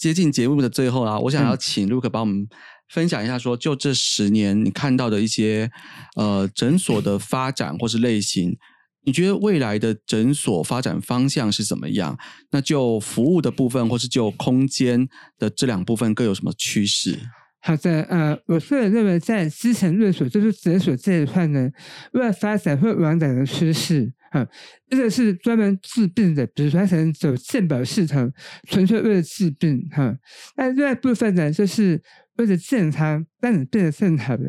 接近节目的最后啊，我想要请 Luke 帮我们分享一下，说就这十年你看到的一些呃诊所的发展或是类型，你觉得未来的诊所发展方向是怎么样？那就服务的部分或是就空间的这两部分各有什么趋势？好的，呃，我个人认为在基层诊所就是诊所这一块呢，未来发展会往哪个趋势？嗯，这个是专门治病的，比如说像走健保系统，纯粹为了治病，哈。那另外部分呢，就是为了健康，让你变得更好的，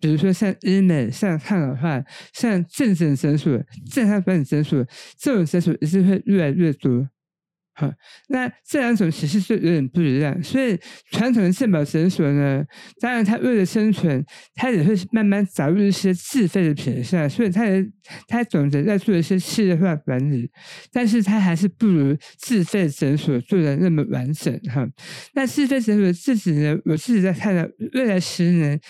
比如说像医美、像抗老化、像健诊诊所、健康管理诊所，这种诊所一定会越来越多。好，那这两种其实是有点不一样。所以传统的健保诊所呢，当然它为了生存，它也会慢慢找入一些自费的品项，所以它也它总的在做一些企业化管理，但是它还是不如自费诊所做的那么完整哈。那自费诊所自己呢，我自己在看到未来十年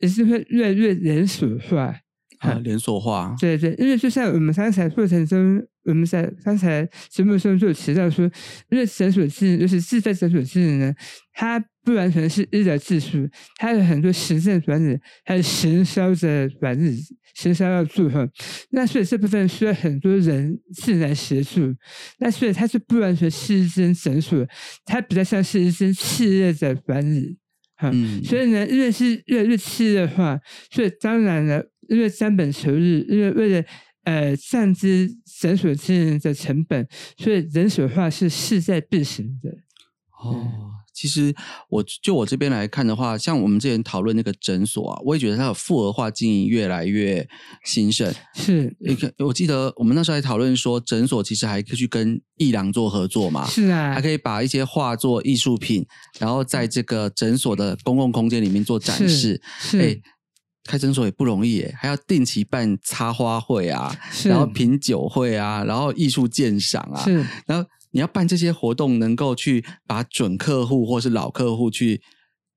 也是会越来越连锁化。啊，连锁化。对对，因为就像我们刚才过程中，我们在刚才节目中就提到说，因为诊所制就是自费诊所制呢，它不完全是医疗技术，它有很多行政管理，还有行销的管理，行销要做哈。那所以这部分需要很多人进来协助。那所以它是不完全是一间诊所，它比较像是一间企业的管理。嗯，所以呢，因为是越来越企业化，所以当然了，因为三本求日，因为为了呃降低诊所经营的成本，所以人手化是势在必行的。哦。其实，我就我这边来看的话，像我们之前讨论那个诊所啊，我也觉得它的复合化经营越来越兴盛。是，你看，我记得我们那时候还讨论说，诊所其实还可以去跟艺廊做合作嘛。是啊，还可以把一些画作、艺术品，然后在这个诊所的公共空间里面做展示。是，哎，开诊所也不容易，耶，还要定期办插花会啊，然后品酒会啊，然后艺术鉴赏啊，是，然后。你要办这些活动，能够去把准客户或是老客户去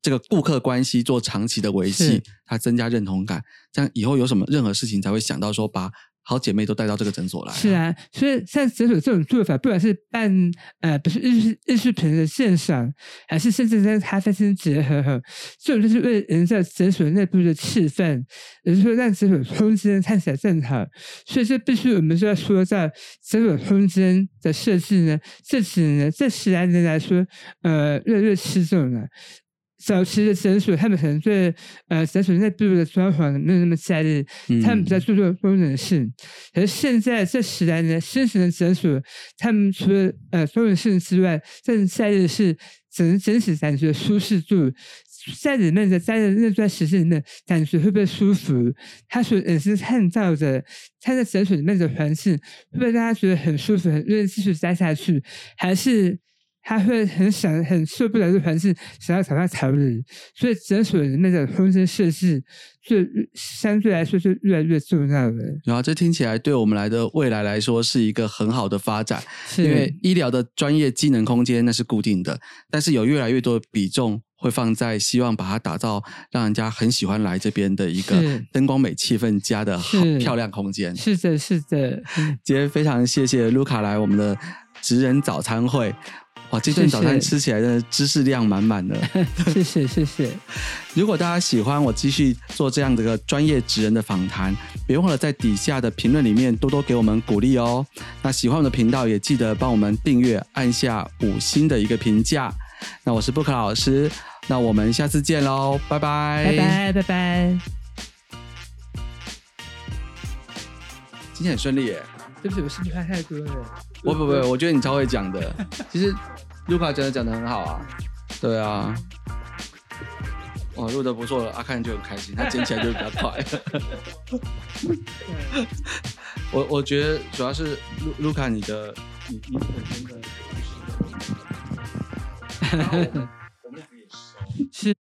这个顾客关系做长期的维系，它增加认同感，这样以后有什么任何事情才会想到说把。好姐妹都带到这个诊所来，是啊，所以像诊所这种做法，不管是办呃，不是艺术艺术品的鉴赏，还是甚至在咖啡厅结合哈，这种就是为营造诊所内部的气氛，也就是说让诊所空间看起来更好。所以这必须我们就要说在诊所空间的设计呢，这几年这十来年来说，呃，越来越吃重了。早期的诊所，他们可能对呃诊所内部的装潢没有那么在意，他们比较注重功能性。可是现在这十来年，新型的诊所，他们除了呃功能性之外，更在意的是整整体感觉舒适度，在里面的待的那段时间里面，感觉会不会舒服？他所也是看到的，他在诊所里面的环境，会不会让他觉得很舒服，很愿意继续待下去？还是？他会很想很受不了这环境，想要找他逃离，所以诊所里面的空间设置就相对来说是越来越重要的。然后这听起来对我们来的未来来说是一个很好的发展，因为医疗的专业技能空间那是固定的，但是有越来越多的比重会放在希望把它打造让人家很喜欢来这边的一个灯光美、气氛佳的好漂亮空间。是的，是的。今天非常谢谢卢卡来我们的职人早餐会。哇，这顿早餐吃起来的知识量满满的。谢谢谢谢。如果大家喜欢我继续做这样的个专业职人的访谈，别忘了在底下的评论里面多多给我们鼓励哦。那喜欢我的频道也记得帮我们订阅，按下五星的一个评价。那我是布克老师，那我们下次见喽，拜拜拜拜拜拜。今天很顺利耶。对不起，我是你话太多了。不不不，我觉得你超会讲的。其实卢卡真的讲的很好啊。对啊。哦，录的不错了，阿看就很开心，他剪起来就比较快。我我觉得主要是卢卢卡你的你你本身的故事。我们两个也熟。是。